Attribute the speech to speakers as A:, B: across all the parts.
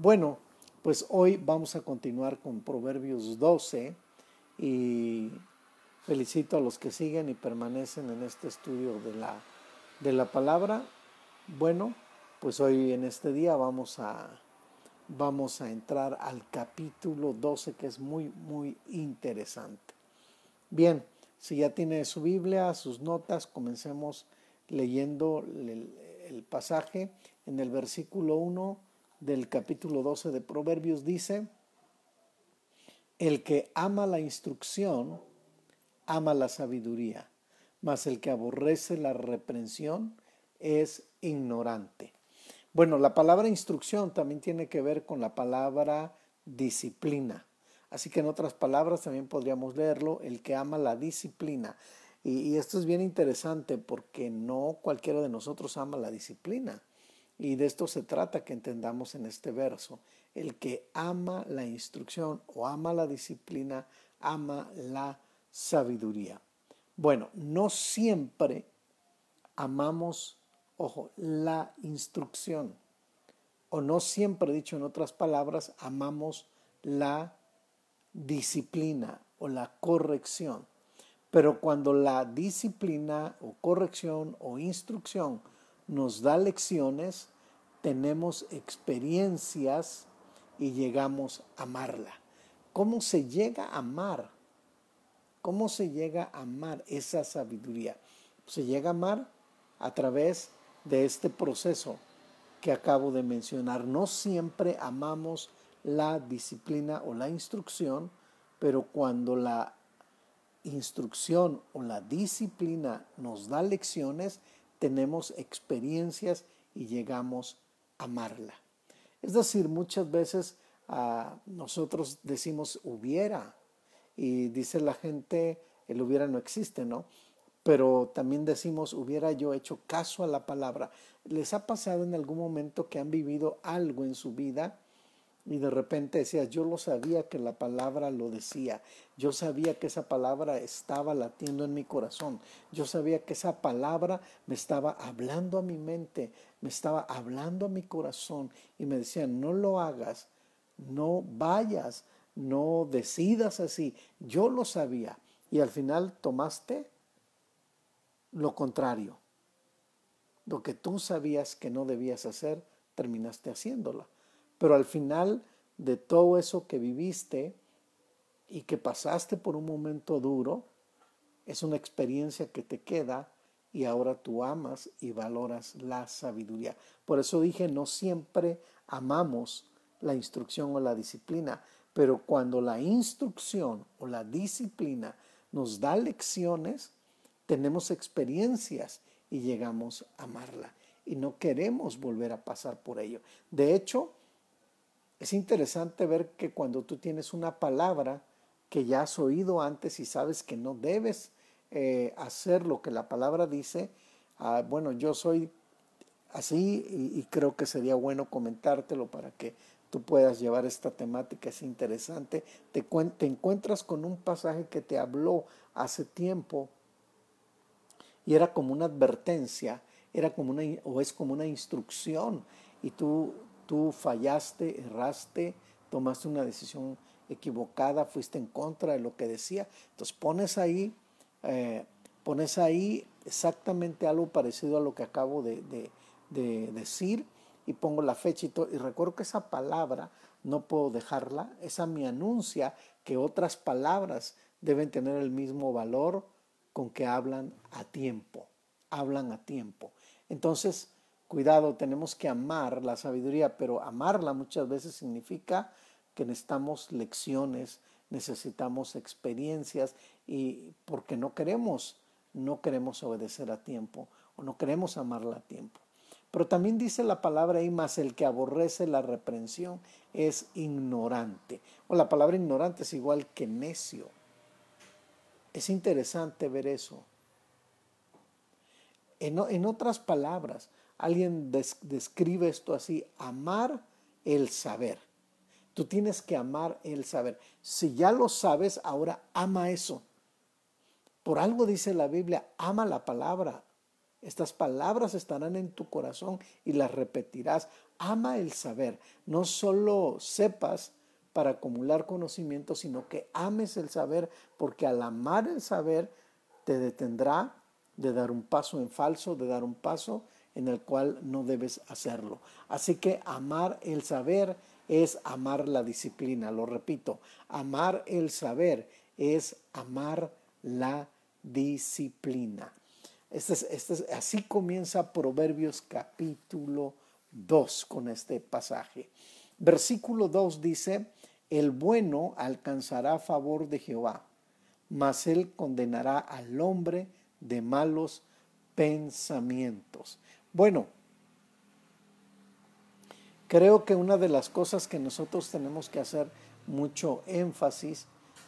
A: Bueno, pues hoy vamos a continuar con Proverbios 12 y felicito a los que siguen y permanecen en este estudio de la, de la palabra. Bueno, pues hoy en este día vamos a, vamos a entrar al capítulo 12 que es muy, muy interesante. Bien, si ya tiene su Biblia, sus notas, comencemos leyendo el, el pasaje en el versículo 1 del capítulo 12 de Proverbios dice, el que ama la instrucción, ama la sabiduría, mas el que aborrece la reprensión es ignorante. Bueno, la palabra instrucción también tiene que ver con la palabra disciplina. Así que en otras palabras también podríamos leerlo, el que ama la disciplina. Y, y, esto es bien interesante porque no cualquiera de nosotros ama la disciplina. Y de esto se trata que entendamos en este verso. El que ama la instrucción o ama la disciplina, ama la sabiduría. Bueno, no siempre amamos, ojo, la instrucción. O no siempre, dicho en otras palabras, amamos la disciplina o la corrección. Pero cuando la disciplina o corrección o instrucción nos da lecciones, tenemos experiencias y llegamos a amarla. ¿Cómo se llega a amar? ¿Cómo se llega a amar esa sabiduría? Se llega a amar a través de este proceso que acabo de mencionar. No siempre amamos la disciplina o la instrucción, pero cuando la instrucción o la disciplina nos da lecciones, tenemos experiencias y llegamos a amarla. Es decir, muchas veces ah, nosotros decimos hubiera y dice la gente, el hubiera no existe, ¿no? Pero también decimos hubiera yo hecho caso a la palabra. ¿Les ha pasado en algún momento que han vivido algo en su vida? Y de repente decías, yo lo sabía que la palabra lo decía, yo sabía que esa palabra estaba latiendo en mi corazón, yo sabía que esa palabra me estaba hablando a mi mente, me estaba hablando a mi corazón y me decían, no lo hagas, no vayas, no decidas así, yo lo sabía y al final tomaste lo contrario, lo que tú sabías que no debías hacer, terminaste haciéndola. Pero al final de todo eso que viviste y que pasaste por un momento duro, es una experiencia que te queda y ahora tú amas y valoras la sabiduría. Por eso dije, no siempre amamos la instrucción o la disciplina, pero cuando la instrucción o la disciplina nos da lecciones, tenemos experiencias y llegamos a amarla. Y no queremos volver a pasar por ello. De hecho, es interesante ver que cuando tú tienes una palabra que ya has oído antes y sabes que no debes eh, hacer lo que la palabra dice, ah, bueno, yo soy así y, creo que sería bueno comentártelo para que tú puedas llevar esta temática, es interesante. Te, te encuentras con un pasaje que te habló hace tiempo y era como una advertencia, era como una, o es como una instrucción y tú tú fallaste, erraste, tomaste una decisión equivocada, fuiste en contra de lo que decía. Entonces pones ahí, eh, pones ahí exactamente algo parecido a lo que acabo de, decir y pongo la fecha y todo. Y recuerdo que esa palabra no puedo dejarla, esa me anuncia que otras palabras deben tener el mismo valor con que hablan a tiempo, hablan a tiempo. Entonces, Cuidado, tenemos que amar la sabiduría, pero amarla muchas veces significa que necesitamos lecciones, necesitamos experiencias y porque no queremos, no queremos obedecer a tiempo o no queremos amarla a tiempo. Pero también dice la palabra ahí, más el que aborrece la reprensión es ignorante. O la palabra ignorante es igual que necio. Es interesante ver eso. En, en otras palabras, Alguien describe esto así, amar el saber. Tú tienes que amar el saber. Si ya lo sabes, ahora ama eso. Por algo dice la Biblia, ama la palabra. Estas palabras estarán en tu corazón y las repetirás. Ama el saber. No solo sepas para acumular conocimiento, sino que ames el saber, porque al amar el saber te detendrá de dar un paso en falso, de dar un paso en el cual no debes hacerlo. Así que amar el saber es amar la disciplina, lo repito, amar el saber es amar la disciplina. Este este así comienza Proverbios capítulo 2 con este pasaje. Versículo 2 dice, el bueno alcanzará favor de Jehová, mas él condenará al hombre de malos pensamientos. Bueno, creo que una de las cosas que nosotros tenemos que hacer mucho énfasis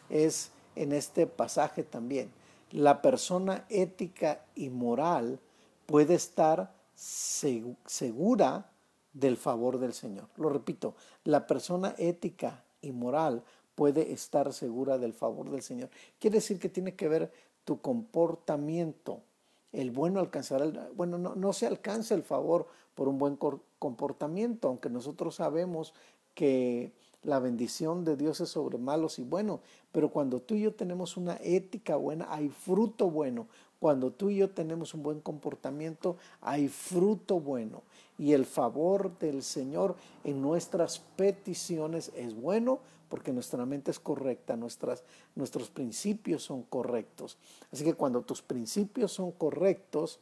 A: es en este pasaje también. La persona ética y moral puede estar segura del favor del Señor. Lo repito, la persona ética y moral puede estar segura del favor del Señor. Quiere decir que tiene que ver tu comportamiento. El bueno alcanzará, el, bueno, no, no se alcanza el favor por un buen comportamiento, aunque nosotros sabemos que la bendición de Dios es sobre malos y buenos, pero cuando tú y yo tenemos una ética buena, hay fruto bueno. Cuando tú y yo tenemos un buen comportamiento, hay fruto bueno. Y el favor del Señor en nuestras peticiones es bueno porque nuestra mente es correcta, nuestras, nuestros principios son correctos. Así que cuando tus principios son correctos,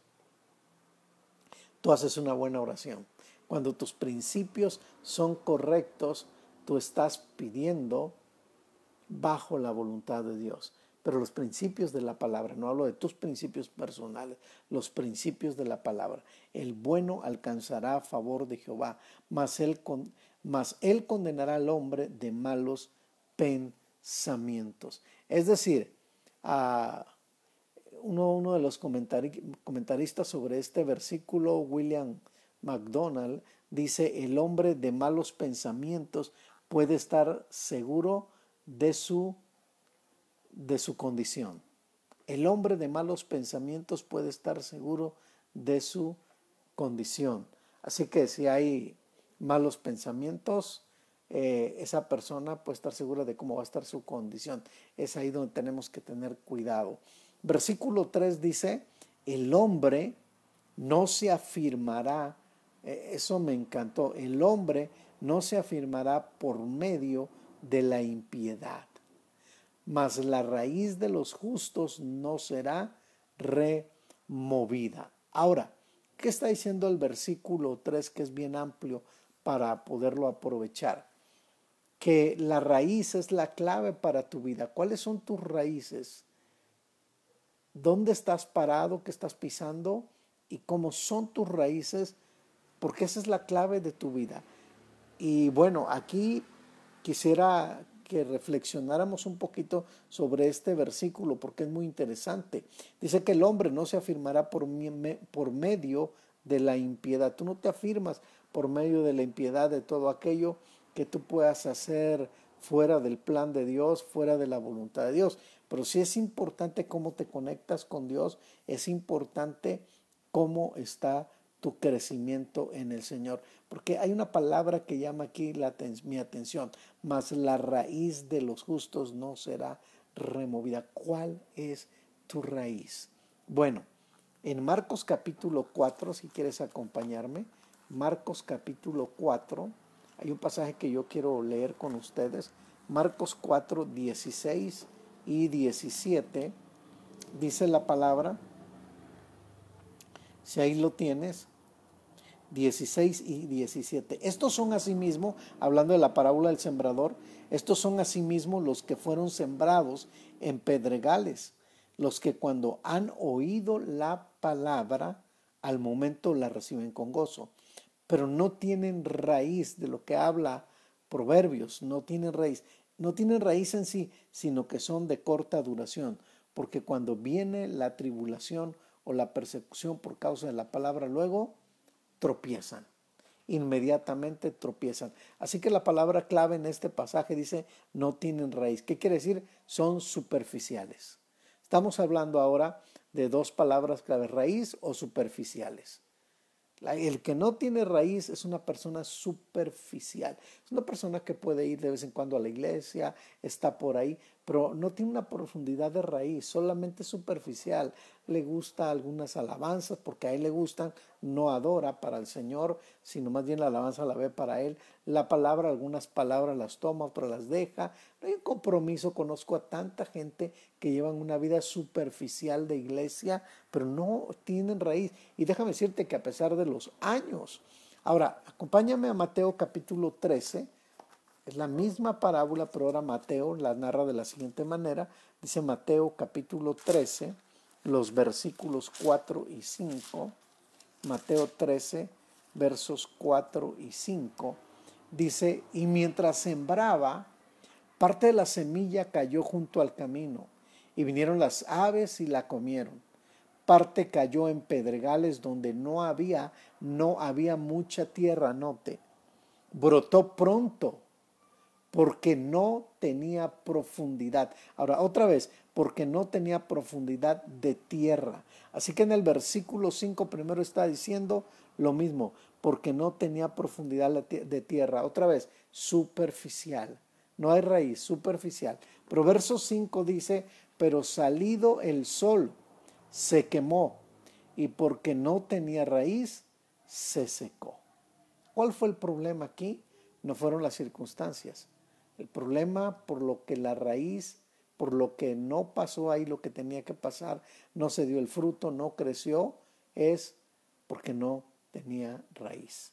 A: tú haces una buena oración. Cuando tus principios son correctos, tú estás pidiendo bajo la voluntad de Dios. Pero los principios de la palabra, no hablo de tus principios personales, los principios de la palabra. El bueno alcanzará a favor de Jehová, mas él, él condenará al hombre de malos pensamientos. Es decir, uno, uno, de los comentaristas sobre este versículo, William MacDonald, dice, el hombre de malos pensamientos puede estar seguro de su, de su condición. El hombre de malos pensamientos puede estar seguro de su condición. Así que si hay malos pensamientos, eh, esa persona puede estar segura de cómo va a estar su condición. Es ahí donde tenemos que tener cuidado. Versículo 3 dice, el hombre no se afirmará, eh, eso me encantó, el hombre no se afirmará por medio de la impiedad, mas la raíz de los justos no será removida. Ahora, ¿qué está diciendo el versículo 3 que es bien amplio para poderlo aprovechar? Que la raíz es la clave para tu vida. ¿Cuáles son tus raíces? ¿Dónde estás parado? ¿Qué estás pisando? ¿Y cómo son tus raíces? Porque esa es la clave de tu vida. Y bueno, aquí quisiera que reflexionáramos un poquito sobre este versículo porque es muy interesante. Dice que el hombre no se afirmará por, medio de la impiedad. Tú no te afirmas por medio de la impiedad de todo aquello que tú puedas hacer fuera del plan de Dios, fuera de la voluntad de Dios. Pero sí es importante cómo te conectas con Dios, es importante cómo está tu crecimiento en el Señor. Porque hay una palabra que llama aquí mi atención, mas la raíz de los justos no será removida. ¿Cuál es tu raíz? Bueno, en Marcos capítulo 4, si quieres acompañarme, Marcos capítulo 4, hay un pasaje que yo quiero leer con ustedes, Marcos 4, 16 y 17, dice la palabra, si ahí lo tienes, 16 y 17. Estos son asimismo, hablando de la parábola del sembrador, estos son asimismo los que fueron sembrados en pedregales, los que cuando han oído la palabra, al momento la reciben con gozo, pero no tienen raíz de lo que habla Proverbios, no tienen raíz, no tienen raíz en sí, sino que son de corta duración, porque cuando viene la tribulación o la persecución por causa de la palabra, luego tropiezan. Inmediatamente tropiezan. Así que la palabra clave en este pasaje dice no tienen raíz. ¿Qué quiere decir? Son superficiales. Estamos hablando ahora de dos palabras clave, raíz o superficiales. El que no tiene raíz es una persona superficial. Es una persona que puede ir de vez en cuando a la iglesia, está por ahí, pero no tiene una profundidad de raíz, solamente superficial. Le gusta algunas alabanzas porque a él le gustan, no adora para el Señor, sino más bien la alabanza la ve para él. La palabra, algunas palabras las toma, otras las deja. No hay un compromiso. Conozco a tanta gente que llevan una vida superficial de iglesia, pero no tienen raíz. Y déjame decirte que a pesar de los años, ahora acompáñame a Mateo capítulo 13 es la misma parábola, pero ahora Mateo la narra de la siguiente manera. Dice Mateo capítulo 13, los versículos 4 y 5. Mateo 13, versos 4 y 5. Dice, y mientras sembraba, parte de la semilla cayó junto al camino, y vinieron las aves y la comieron. Parte cayó en pedregales donde no había, no había mucha tierra, note. Brotó pronto porque no tenía profundidad. Ahora, otra vez, porque no tenía profundidad de tierra. Así que en el versículo 5 primero está diciendo lo mismo, porque no tenía profundidad de tierra. Otra vez, superficial. No hay raíz, superficial. Pero verso 5 dice, pero salido el sol, se quemó, y porque no tenía raíz, se secó. ¿Cuál fue el problema aquí? No fueron las circunstancias el problema por lo que la raíz, por lo que no pasó ahí lo que tenía que pasar, no se dio el fruto, no creció, es porque no tenía raíz.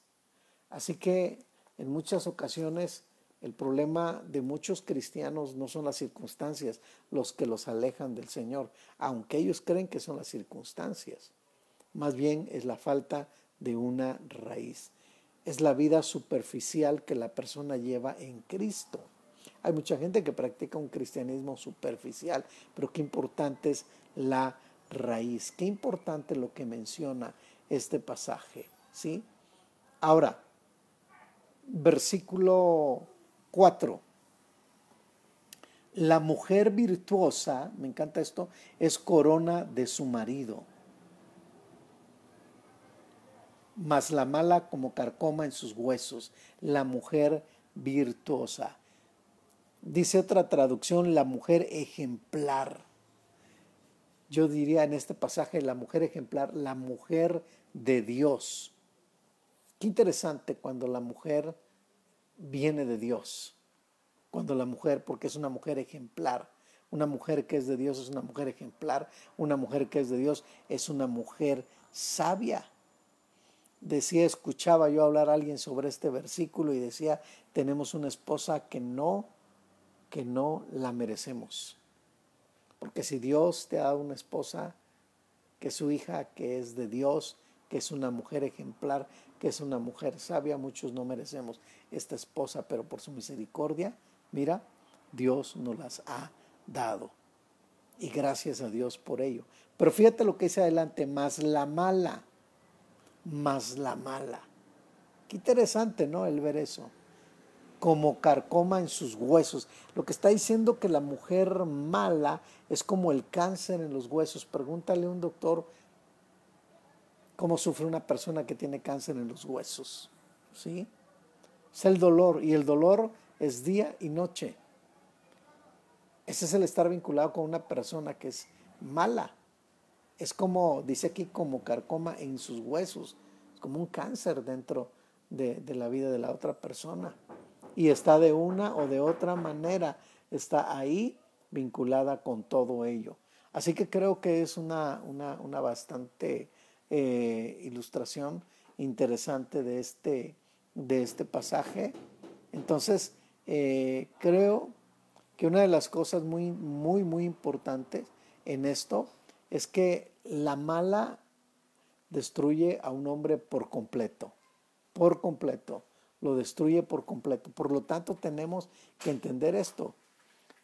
A: Así que en muchas ocasiones el problema de muchos cristianos no son las circunstancias los que los alejan del Señor, aunque ellos creen que son las circunstancias. Más bien es la falta de una raíz. Es la vida superficial que la persona lleva en Cristo. Hay mucha gente que practica un cristianismo superficial, pero qué importante es la raíz, qué importante lo que menciona este pasaje, ¿sí? Ahora, versículo 4. La mujer virtuosa, me encanta esto, es corona de su marido, mas la mala como carcoma en sus huesos, la mujer virtuosa. Dice otra traducción, la mujer ejemplar. Yo diría en este pasaje, la mujer ejemplar, la mujer de Dios. Qué interesante cuando la mujer viene de Dios. Cuando la mujer, porque es una mujer ejemplar. Una mujer que es de Dios es una mujer ejemplar. Una mujer que es de Dios es una mujer sabia. Decía, escuchaba yo hablar a alguien sobre este versículo y decía, tenemos una esposa que no que no la merecemos. Porque si Dios te ha dado una esposa, que es su hija, que es de Dios, que es una mujer ejemplar, que es una mujer sabia, muchos no merecemos esta esposa, pero por su misericordia, mira, Dios nos las ha dado. Y gracias a Dios por ello. Pero fíjate lo que dice adelante, más la mala, más la mala. Qué interesante, ¿no? El ver eso como carcoma en sus huesos. Lo que está diciendo que la mujer mala es como el cáncer en los huesos. Pregúntale a un doctor cómo sufre una persona que tiene cáncer en los huesos. ¿Sí? Es el dolor y el dolor es día y noche. Ese es el estar vinculado con una persona que es mala. Es como, dice aquí, como carcoma en sus huesos. Es como un cáncer dentro de, de la vida de la otra persona y está de una o de otra manera, está ahí vinculada con todo ello. Así que creo que es una, una, bastante eh, ilustración interesante de este, de este pasaje. Entonces, eh, creo que una de las cosas muy, muy, muy importantes en esto es que la mala destruye a un hombre por completo, por completo lo destruye por completo. Por lo tanto, tenemos que entender esto.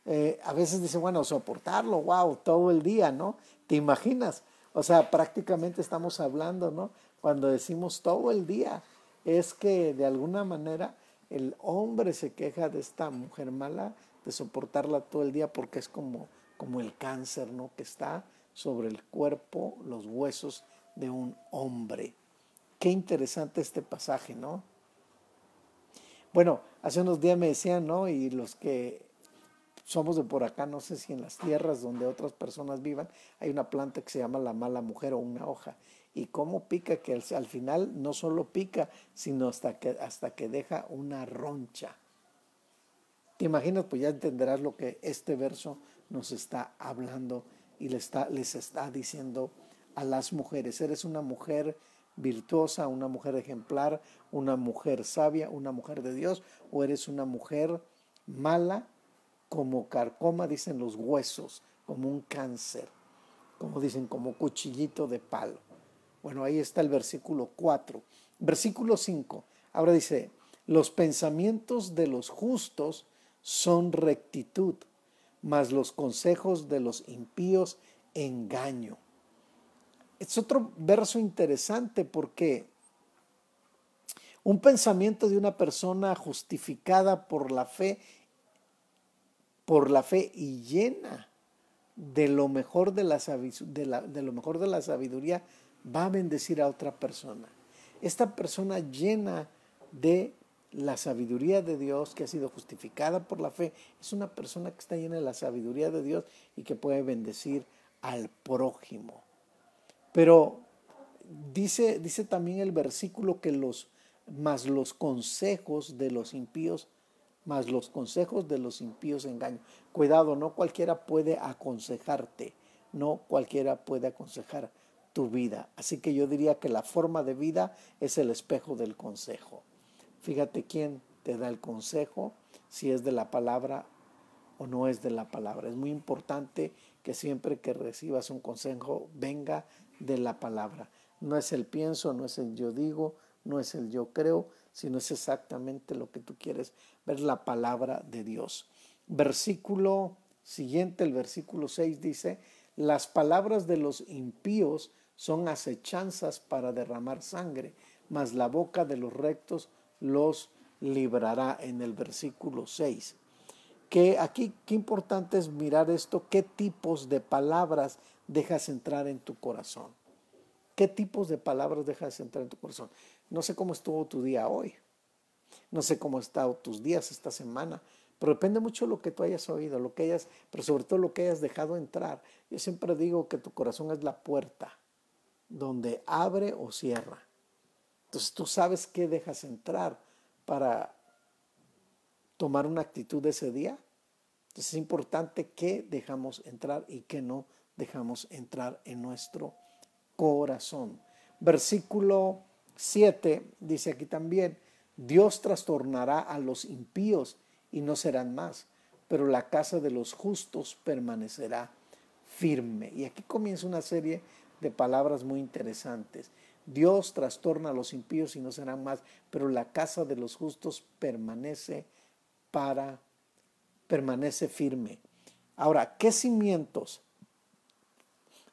A: Eh, a veces dice, bueno, soportarlo, wow, todo el día, ¿no? ¿Te imaginas? O sea, prácticamente estamos hablando, ¿no? Cuando decimos todo el día, es que de alguna manera el hombre se queja de esta mujer mala, de soportarla todo el día porque es como, como el cáncer, ¿no? Que está sobre el cuerpo los huesos de un hombre. Qué interesante este pasaje, ¿no? Bueno, hace unos días me decían, ¿no? Y los que somos de por acá, no sé si en las tierras donde otras personas vivan, hay una planta que se llama la mala mujer o una hoja. Y cómo pica, que al, final no solo pica, sino hasta que, hasta que deja una roncha. ¿Te imaginas? Pues ya entenderás lo que este verso nos está hablando y les está, les está diciendo a las mujeres. Eres una mujer virtuosa, una mujer ejemplar, una mujer sabia, una mujer de Dios, o eres una mujer mala como carcoma, dicen los huesos, como un cáncer, como dicen, como cuchillito de palo. Bueno, ahí está el versículo 4. Versículo 5. Ahora dice, los pensamientos de los justos son rectitud, mas los consejos de los impíos engaño. Es otro verso interesante porque un pensamiento de una persona justificada por la fe, por la fe y llena de lo mejor de la, de lo mejor de la sabiduría va a bendecir a otra persona. Esta persona llena de la sabiduría de Dios que ha sido justificada por la fe, es una persona que está llena de la sabiduría de Dios y que puede bendecir al prójimo. Pero dice, dice también el versículo que los más los consejos de los impíos, más los consejos de los impíos engaño. Cuidado, no cualquiera puede aconsejarte, no cualquiera puede aconsejar tu vida. Así que yo diría que la forma de vida es el espejo del consejo. Fíjate quién te da el consejo, si es de la palabra o no es de la palabra. Es muy importante que siempre que recibas un consejo venga de la palabra. No es el pienso, no es el yo digo, no es el yo creo, sino es exactamente lo que tú quieres ver la palabra de Dios. Versículo siguiente, el versículo 6 dice, las palabras de los impíos son acechanzas para derramar sangre, mas la boca de los rectos los librará en el versículo 6. Que aquí qué importante es mirar esto, qué tipos de palabras dejas entrar en tu corazón. ¿Qué tipos de palabras dejas entrar en tu corazón? No sé cómo estuvo tu día hoy. No sé cómo han estado tus días esta semana, pero depende mucho de lo que tú hayas oído, lo que hayas, pero sobre todo lo que hayas dejado entrar. Yo siempre digo que tu corazón es la puerta donde abre o cierra. Entonces tú sabes qué dejas entrar para tomar una actitud ese día. Entonces es importante qué dejamos entrar y qué no dejamos entrar en nuestro corazón. Versículo 7 dice aquí también, Dios trastornará a los impíos y no serán más, pero la casa de los justos permanecerá firme. Y aquí comienza una serie de palabras muy interesantes. Dios trastorna a los impíos y no serán más, pero la casa de los justos permanece para permanece firme. Ahora, ¿qué cimientos?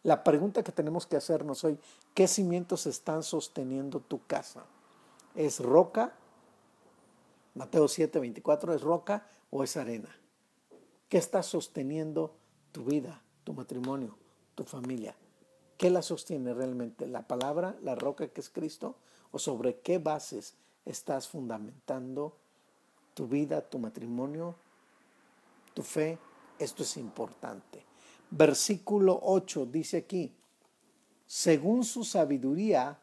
A: La pregunta que tenemos que hacernos hoy, ¿qué cimientos están sosteniendo tu casa? ¿Es roca? Mateo 7, 24, ¿es roca o es arena? ¿Qué está sosteniendo tu vida, tu matrimonio, tu familia? ¿Qué la sostiene realmente? ¿La palabra, la roca que es Cristo? ¿O sobre qué bases estás fundamentando tu vida, tu matrimonio, tu fe? Esto es importante. Versículo 8 dice aquí, según su sabiduría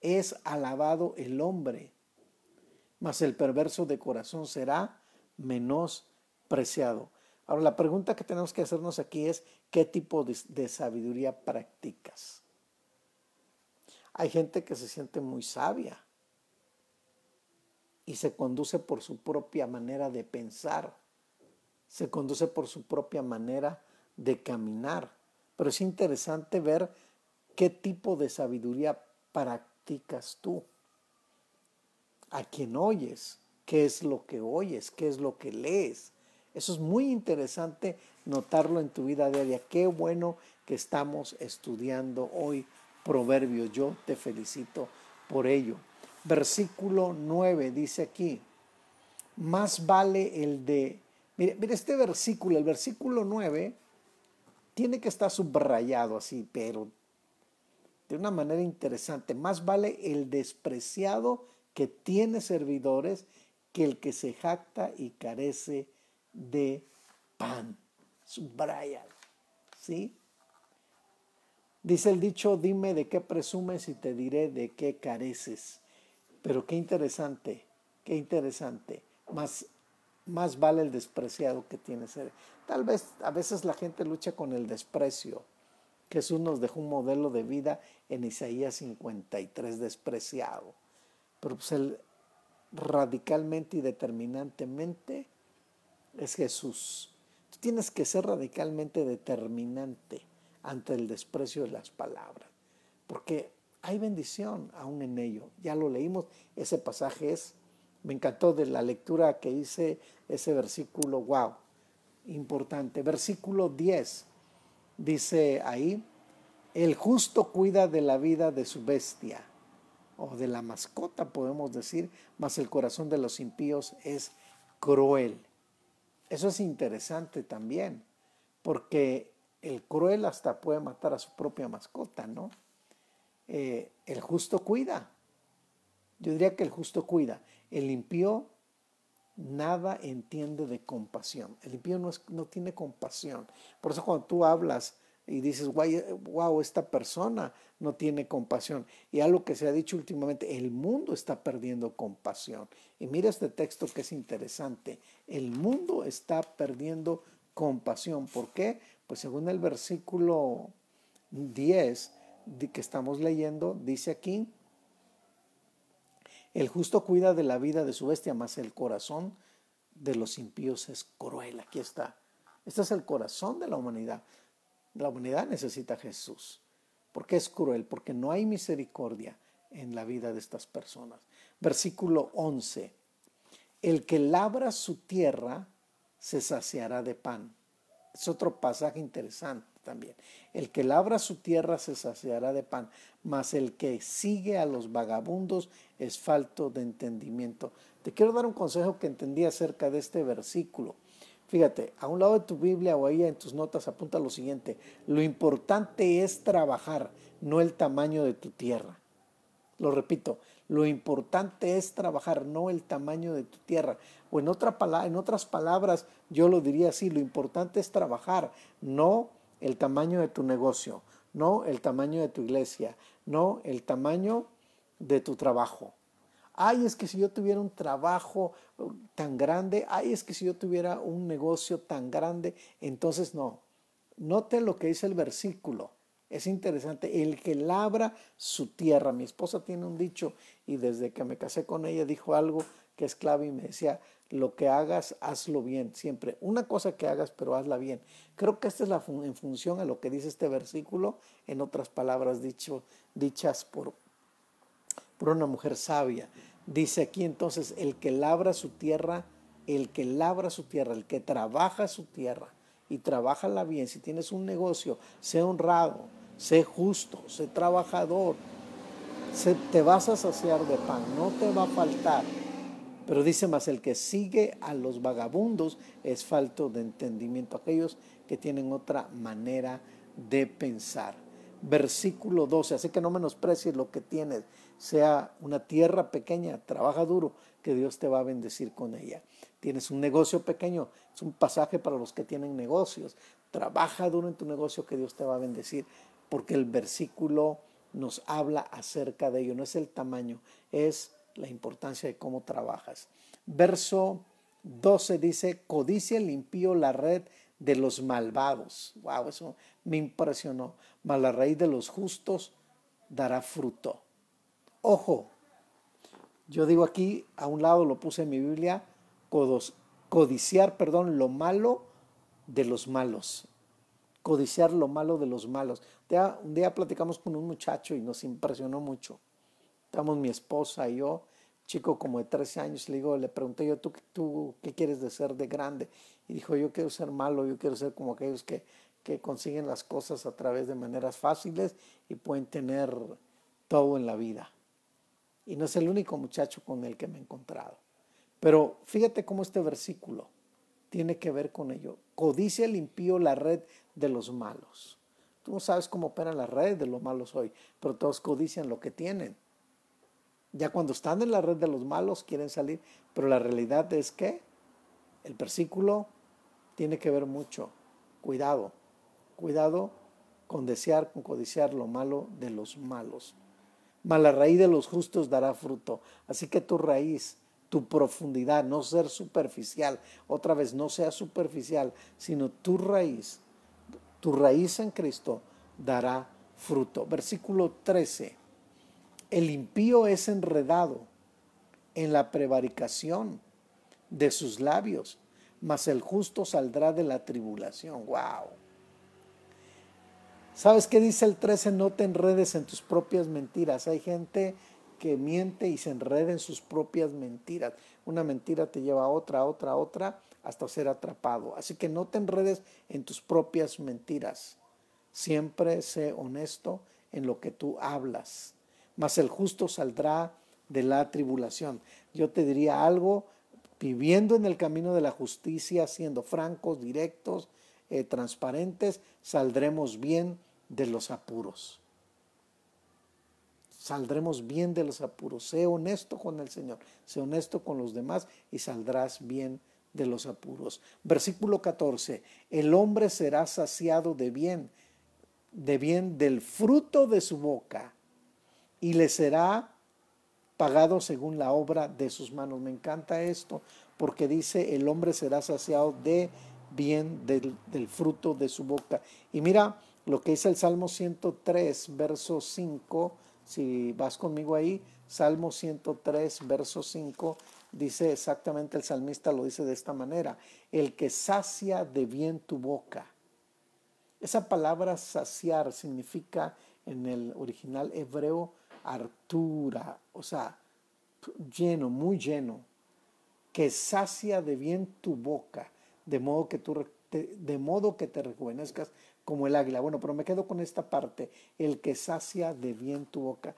A: es alabado el hombre, mas el perverso de corazón será menospreciado. Ahora, la pregunta que tenemos que hacernos aquí es, ¿qué tipo de, sabiduría practicas? Hay gente que se siente muy sabia y se conduce por su propia manera de pensar, se conduce por su propia manera de caminar. Pero es interesante ver qué tipo de sabiduría practicas tú, a quién oyes, qué es lo que oyes, qué es lo que lees, eso es muy interesante notarlo en tu vida diaria. Qué bueno que estamos estudiando hoy Proverbios. Yo te felicito por ello. Versículo 9 dice aquí, más vale el de... Mire, mire este versículo, el versículo 9 tiene que estar subrayado así, pero de una manera interesante. Más vale el despreciado que tiene servidores que el que se jacta y carece de pan. Subraya. ¿Sí? Dice el dicho, dime de qué presumes y te diré de qué careces. Pero qué interesante, qué interesante. Más, más vale el despreciado que tiene ser. Tal vez a veces la gente lucha con el desprecio. Jesús nos dejó un modelo de vida en Isaías 53 despreciado. Pero pues él radicalmente y determinantemente es Jesús. Tú tienes que ser radicalmente determinante ante el desprecio de las palabras, porque hay bendición aún en ello. Ya lo leímos, ese pasaje es, me encantó de la lectura que hice, ese versículo, wow, importante. Versículo 10 dice ahí, el justo cuida de la vida de su bestia o de la mascota, podemos decir, mas el corazón de los impíos es cruel. Eso es interesante también, porque el cruel hasta puede matar a su propia mascota, ¿no? Eh, el justo cuida. Yo diría que el justo cuida. El impío nada entiende de compasión. El impío no, tiene compasión. Por eso cuando tú hablas y dices, wow, esta persona no tiene compasión. Y algo que se ha dicho últimamente, el mundo está perdiendo compasión. Y mira este texto que es interesante. El mundo está perdiendo compasión. ¿Por qué? Pues según el versículo 10 que estamos leyendo, dice aquí, el justo cuida de la vida de su bestia, mas el corazón de los impíos es cruel. Aquí está. Este es el corazón de la humanidad. La humanidad necesita a Jesús. porque es cruel? Porque no hay misericordia en la vida de estas personas. Versículo 11. El que labra su tierra se saciará de pan. Es otro pasaje interesante también. El que labra su tierra se saciará de pan, mas el que sigue a los vagabundos es falto de entendimiento. Te quiero dar un consejo que entendí acerca de este versículo. Fíjate, a un lado de tu Biblia o ahí en tus notas apunta lo siguiente. Lo importante es trabajar, no el tamaño de tu tierra. Lo repito, lo importante es trabajar, no el tamaño de tu tierra. O en, otra en otras palabras, yo lo diría así, lo importante es trabajar, no el tamaño de tu negocio, no el tamaño de tu iglesia, no el tamaño de tu trabajo ay, es que si yo tuviera un trabajo uh, tan grande, ay, es que si yo tuviera un negocio tan grande, entonces no. Note lo que dice el versículo. Es interesante, el que labra su tierra. Mi esposa tiene un dicho y desde que me casé con ella dijo algo que es clave y me decía, lo que hagas, hazlo bien, siempre. Una cosa que hagas, pero hazla bien. Creo que esta es la en función a lo que dice este versículo, en otras palabras dicho, dichas por, por una mujer sabia. Dice aquí entonces, el que labra su tierra, el que labra su tierra, el que trabaja su tierra y trabaja la bien, si tienes un negocio, sé honrado, sé justo, sé trabajador, te vas a saciar de pan, no te va a faltar. Pero dice más, el que sigue a los vagabundos es falto de entendimiento, aquellos que tienen otra manera de pensar versículo 12. Así que no menosprecies lo que tienes, sea una tierra pequeña, trabaja duro, que Dios te va a bendecir con ella. Tienes un negocio pequeño, es un pasaje para los que tienen negocios. Trabaja duro en tu negocio que Dios te va a bendecir, porque el versículo nos habla acerca de ello. No es el tamaño, es la importancia de cómo trabajas. Verso 12 dice, codicia el la red de los malvados. Wow, eso me impresionó. Mas la raíz de los justos dará fruto. Ojo, yo digo aquí, a un lado lo puse en mi Biblia, codiciar, perdón, lo malo de los malos. Codiciar lo malo de los malos. Un día, platicamos con un muchacho y nos impresionó mucho. Estamos mi esposa y yo chico como de 13 años, le digo, le pregunté yo, ¿tú, tú qué quieres de ser de grande? Y dijo, yo quiero ser malo, yo quiero ser como aquellos que, que consiguen las cosas a través de maneras fáciles y pueden tener todo en la vida. Y no es el único muchacho con el que me he encontrado. Pero fíjate cómo este versículo tiene que ver con ello. Codicia el impío la red de los malos. Tú no sabes cómo operan las redes de los malos hoy, pero todos codician lo que tienen. Ya cuando están en la red de los malos quieren salir, pero la realidad es que el versículo tiene que ver mucho. Cuidado, cuidado con desear, con codiciar lo malo de los malos. Mas la raíz de los justos dará fruto. Así que tu raíz, tu profundidad, no ser superficial, otra vez no sea superficial, sino tu raíz, tu raíz en Cristo dará fruto. Versículo 13. El impío es enredado en la prevaricación de sus labios, mas el justo saldrá de la tribulación. ¡Wow! ¿Sabes qué dice el 13? No te enredes en tus propias mentiras. Hay gente que miente y se enreda en sus propias mentiras. Una mentira te lleva a otra, a otra, a otra, hasta ser atrapado. Así que no te enredes en tus propias mentiras. Siempre sé honesto en lo que tú hablas mas el justo saldrá de la tribulación. Yo te diría algo, viviendo en el camino de la justicia, siendo francos, directos, eh, transparentes, saldremos bien de los apuros. Saldremos bien de los apuros. Sé honesto con el Señor, sé honesto con los demás y saldrás bien de los apuros. Versículo 14. El hombre será saciado de bien, de bien del fruto de su boca y le será pagado según la obra de sus manos. Me encanta esto porque dice, el hombre será saciado de bien del, fruto de su boca. Y mira lo que dice el Salmo 103, verso 5, si vas conmigo ahí, Salmo 103, verso 5, dice exactamente el salmista, lo dice de esta manera, el que sacia de bien tu boca. Esa palabra saciar significa en el original hebreo hartura, o sea, lleno, muy lleno, que sacia de bien tu boca, de modo que tú de modo que te rejuvenezcas como el águila. Bueno, pero me quedo con esta parte, el que sacia de bien tu boca.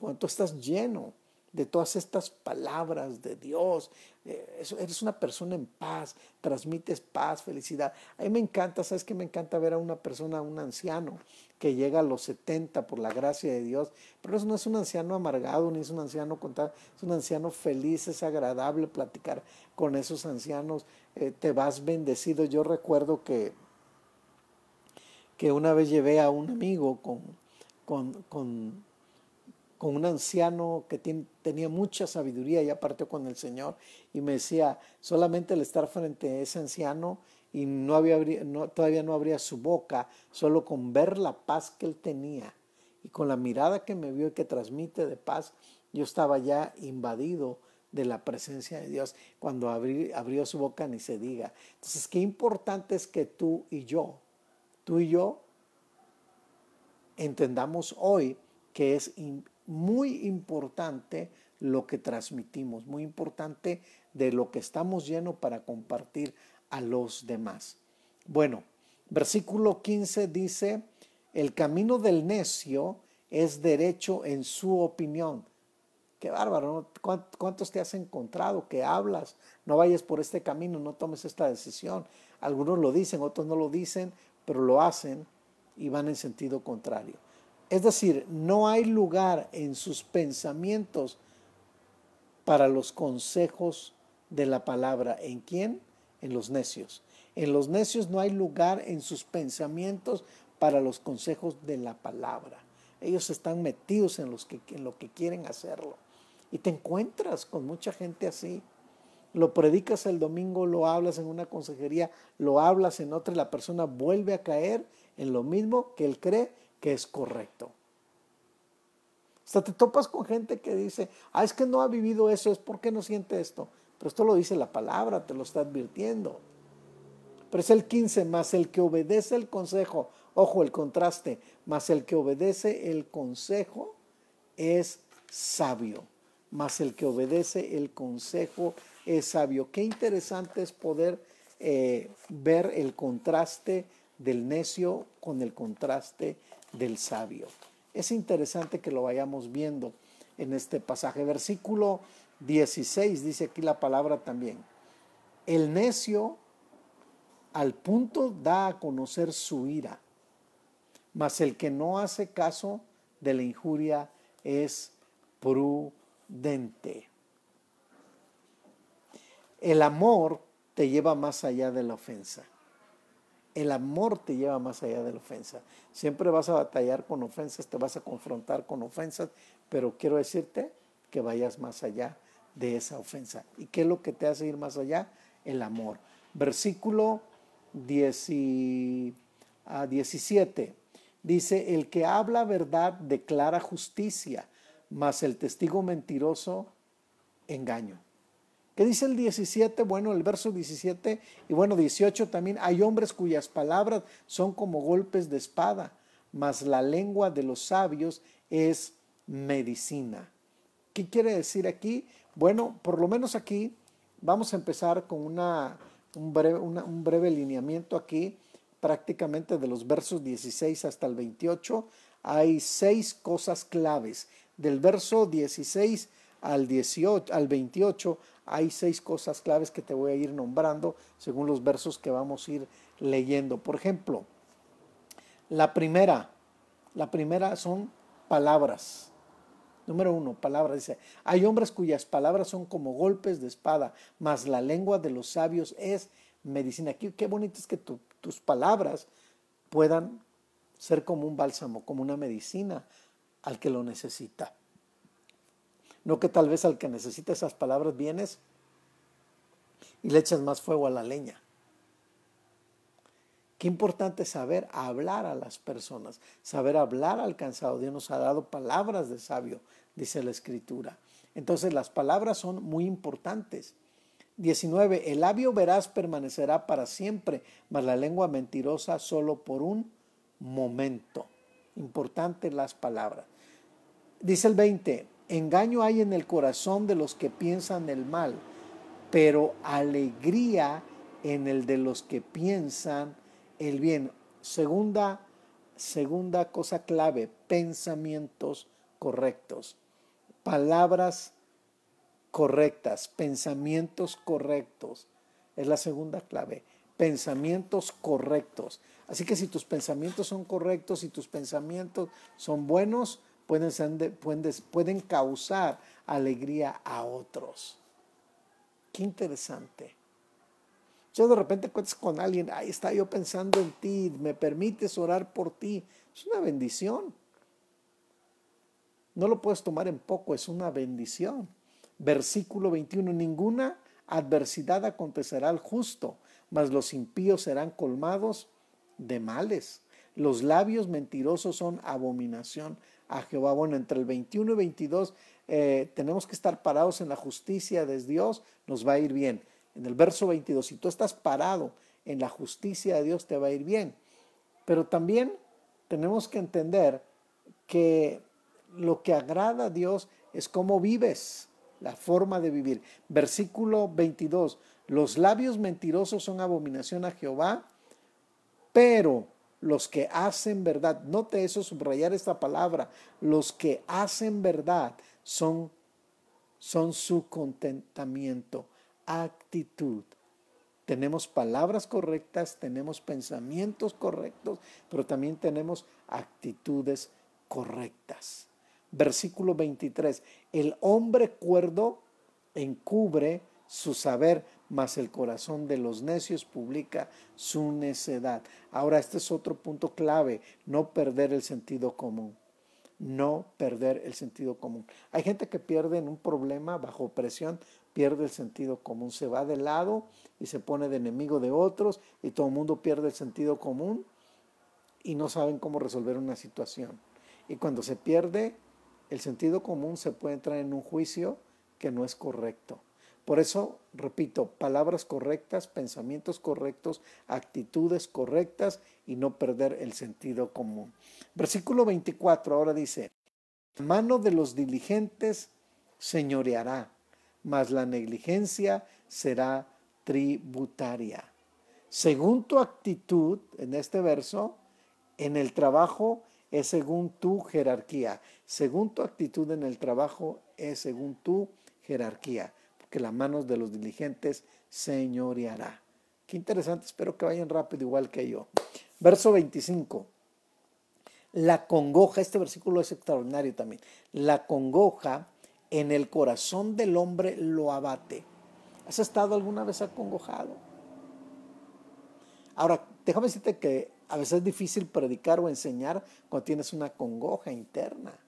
A: Cuando tú estás lleno, de todas estas palabras de Dios. Eh, eres una persona en paz, transmites paz, felicidad. A mí me encanta, ¿sabes qué? Me encanta ver a una persona, un anciano, que llega a los 70 por la gracia de Dios, pero eso no es un anciano amargado, ni es un anciano contado, es un anciano feliz, es agradable platicar con esos ancianos, eh, te vas bendecido. Yo recuerdo que, que una vez llevé a un amigo con, con con un anciano que tenía mucha sabiduría, ya partió con el Señor, y me decía, solamente el estar frente a ese anciano y todavía no abría su boca, solo con ver la paz que él tenía y con la mirada que me vio y que transmite de paz, yo estaba ya invadido de la presencia de Dios. Cuando abrió su boca ni se diga. Entonces, qué importante es que tú y yo, tú y yo, entendamos hoy que es muy importante lo que transmitimos, muy importante de lo que estamos llenos para compartir a los demás. Bueno, versículo 15 dice, el camino del necio es derecho en su opinión. Qué bárbaro, ¿cuántos te has encontrado que hablas? No vayas por este camino, no tomes esta decisión. Algunos lo dicen, otros no lo dicen, pero lo hacen y van en sentido contrario. Es decir, no hay lugar en sus pensamientos para los consejos de la palabra. ¿En quién? En los necios. En los necios no hay lugar en sus pensamientos para los consejos de la palabra. Ellos están metidos en, los que, en lo que quieren hacerlo. Y te encuentras con mucha gente así. Lo predicas el domingo, lo hablas en una consejería, lo hablas en otra y la persona vuelve a caer en lo mismo que él cree que es correcto. Hasta te topas con gente que dice, ah, es que no ha vivido eso, es porque no siente esto. Pero esto lo dice la palabra, te lo está advirtiendo. Pero es el 15, más el que obedece el consejo, ojo el contraste, más el que obedece el consejo es sabio, más el que obedece el consejo es sabio. Qué interesante es poder eh, ver el contraste del necio con el contraste del sabio. Es interesante que lo vayamos viendo en este pasaje. Versículo 16 dice aquí la palabra también. El necio al punto da a conocer su ira. Mas el que no hace caso de la injuria es prudente. El amor te lleva más allá de la ofensa. El amor te lleva más allá de la ofensa. Siempre vas a batallar con ofensas, te vas a confrontar con ofensas, pero quiero decirte que vayas más allá de esa ofensa. ¿Y qué es lo que te hace ir más allá? El amor. Versículo 17 dice, el que habla verdad declara justicia, mas el testigo mentiroso engaño. ¿Qué dice el 17? Bueno, el verso 17 y bueno, 18 también. Hay hombres cuyas palabras son como golpes de espada, mas la lengua de los sabios es medicina. ¿Qué quiere decir aquí? Bueno, por lo menos aquí vamos a empezar con una, un, breve, un breve lineamiento aquí, prácticamente de los versos 16 hasta el 28. Hay seis cosas claves. Del verso 16 al, 18, al 28 hay seis cosas claves que te voy a ir nombrando según los versos que vamos a ir leyendo. Por ejemplo, la primera, la primera son palabras. Número uno, palabras. Dice, hay hombres cuyas palabras son como golpes de espada, mas la lengua de los sabios es medicina. Qué, qué bonito es que tus palabras puedan ser como un bálsamo, como una medicina al que lo necesita. No que tal vez al que necesita esas palabras vienes y le echas más fuego a la leña. Qué importante saber hablar a las personas, saber hablar al cansado. Dios nos ha dado palabras de sabio, dice la escritura. Entonces las palabras son muy importantes. 19. El labio veraz permanecerá para siempre, mas la lengua mentirosa solo por un momento. Importante las palabras. Dice el 20. Engaño hay en el corazón de los que piensan el mal, pero alegría en el de los que piensan el bien. Segunda, segunda cosa clave, pensamientos correctos, palabras correctas, pensamientos correctos. Es la segunda clave, pensamientos correctos. Así que si tus pensamientos son correctos, y tus pensamientos son buenos, pueden, pueden, causar alegría a otros. Qué interesante. Yo de repente cuentas con alguien, ahí está yo pensando en ti, me permites orar por ti. Es una bendición. No lo puedes tomar en poco, es una bendición. Versículo 21, ninguna adversidad acontecerá al justo, mas los impíos serán colmados de males. Los labios mentirosos son abominación a Jehová. Bueno, entre el 21 y 22 eh, tenemos que estar parados en la justicia de Dios, nos va a ir bien. En el verso 22, si tú estás parado en la justicia de Dios, te va a ir bien. Pero también tenemos que entender que lo que agrada a Dios es cómo vives, la forma de vivir. Versículo 22, los labios mentirosos son abominación a Jehová, pero los que hacen verdad, note eso, subrayar esta palabra, los que hacen verdad son, son su contentamiento, actitud. Tenemos palabras correctas, tenemos pensamientos correctos, pero también tenemos actitudes correctas. Versículo 23, el hombre cuerdo encubre su saber, mas el corazón de los necios publica su necedad. Ahora, este es otro punto clave, no perder el sentido común. No perder el sentido común. Hay gente que pierde en un problema bajo presión, pierde el sentido común, se va de lado y se pone de enemigo de otros y todo el mundo pierde el sentido común y no saben cómo resolver una situación. Y cuando se pierde el sentido común se puede entrar en un juicio que no es correcto. Por eso, repito, palabras correctas, pensamientos correctos, actitudes correctas y no perder el sentido común. Versículo 24 ahora dice, mano de los diligentes señoreará, mas la negligencia será tributaria. Según tu actitud, en este verso, en el trabajo es según tu jerarquía. Según tu actitud en el trabajo es según tu jerarquía que las manos de los diligentes señoreará. Qué interesante, espero que vayan rápido igual que yo. Verso 25. La congoja, este versículo es extraordinario también. La congoja en el corazón del hombre lo abate. ¿Has estado alguna vez acongojado? Ahora, déjame decirte que a veces es difícil predicar o enseñar cuando tienes una congoja interna.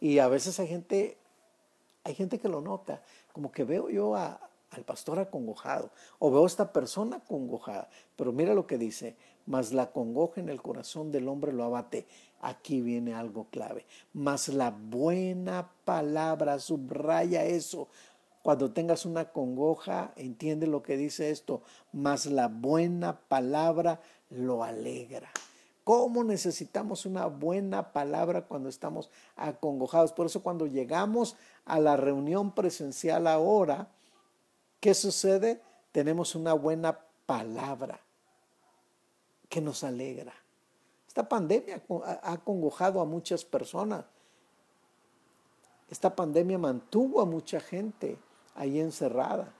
A: Y a veces hay gente, hay gente que lo nota, como que veo yo al pastor acongojado o veo a esta persona acongojada. Pero mira lo que dice, mas la congoja en el corazón del hombre lo abate. Aquí viene algo clave. Mas la buena palabra, subraya eso. Cuando tengas una congoja, entiende lo que dice esto. Mas la buena palabra lo alegra. ¿Cómo necesitamos una buena palabra cuando estamos acongojados? Por eso cuando llegamos a la reunión presencial ahora, ¿qué sucede? Tenemos una buena palabra que nos alegra. Esta pandemia ha acongojado a muchas personas. Esta pandemia mantuvo a mucha gente ahí encerrada.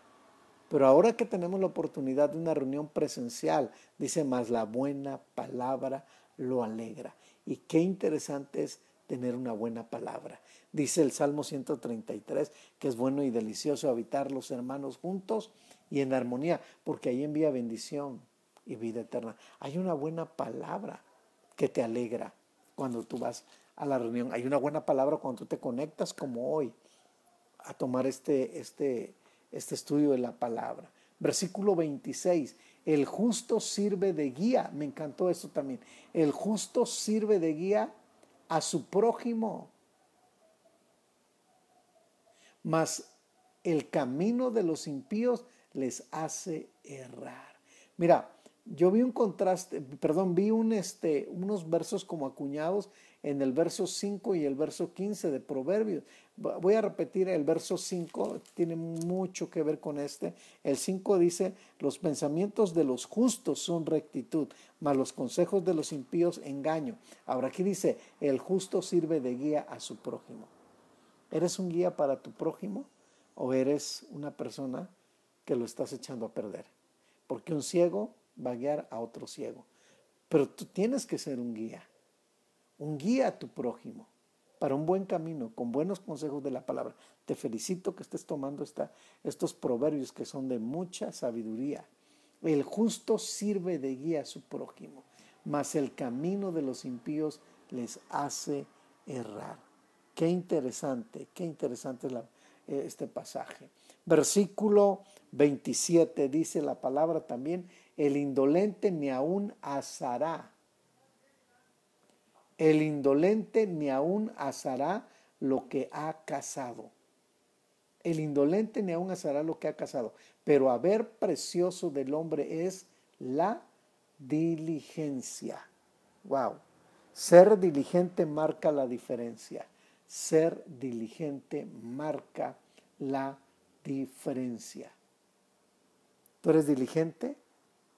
A: Pero ahora que tenemos la oportunidad de una reunión presencial, dice más la buena palabra lo alegra. Y qué interesante es tener una buena palabra. Dice el Salmo 133 que es bueno y delicioso habitar los hermanos juntos y en armonía, porque ahí envía bendición y vida eterna. Hay una buena palabra que te alegra cuando tú vas a la reunión. Hay una buena palabra cuando tú te conectas como hoy a tomar este, este, este estudio de la palabra. Versículo 26. El justo sirve de guía. Me encantó eso también. El justo sirve de guía a su prójimo. Mas el camino de los impíos les hace errar. Mira, yo vi un contraste, perdón, vi un, este, unos versos como acuñados en el verso 5 y el verso 15 de Proverbios. Voy a repetir el verso 5, tiene mucho que ver con este. El 5 dice, los pensamientos de los justos son rectitud, mas los consejos de los impíos engaño. Ahora aquí dice, el justo sirve de guía a su prójimo. ¿Eres un guía para tu prójimo o eres una persona que lo estás echando a perder? Porque un ciego va a guiar a otro ciego. Pero tú tienes que ser un guía, un guía a tu prójimo para un buen camino, con buenos consejos de la palabra. Te felicito que estés tomando esta, estos proverbios que son de mucha sabiduría. El justo sirve de guía a su prójimo, mas el camino de los impíos les hace errar. Qué interesante, qué interesante es este pasaje. Versículo 27 dice la palabra también, el indolente ni aún asará. El indolente ni aún asará lo que ha casado. El indolente ni aún asará lo que ha casado. Pero haber precioso del hombre es la diligencia. Wow. Ser diligente marca la diferencia. Ser diligente marca la diferencia. ¿Tú eres diligente?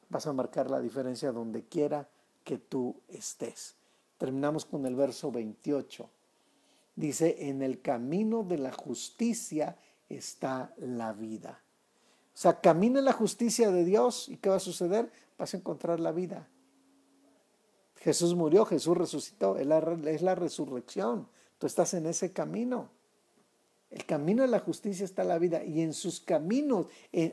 A: Vas a marcar la diferencia donde quiera que tú estés. Terminamos con el verso 28. Dice, en el camino de la justicia está la vida. O sea, camina en la justicia de Dios y ¿qué va a suceder? Vas a encontrar la vida. Jesús murió, Jesús resucitó, es la, resurrección. Tú estás en ese camino. El camino de la justicia está la vida y en sus caminos,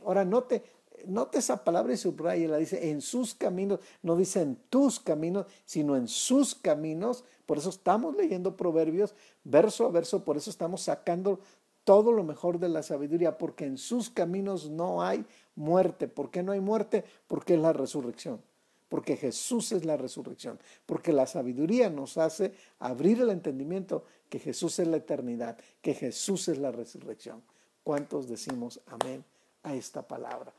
A: ahora note, note esa palabra y subraya, la dice en sus caminos, no dice en tus caminos, sino en sus caminos. Por eso estamos leyendo proverbios verso a verso, por eso estamos sacando todo lo mejor de la sabiduría, porque en sus caminos no hay muerte. ¿Por qué no hay muerte? Porque es la resurrección. Porque Jesús es la resurrección. Porque la sabiduría nos hace abrir el entendimiento que Jesús es la eternidad, que Jesús es la resurrección. ¿Cuántos decimos amén a esta palabra?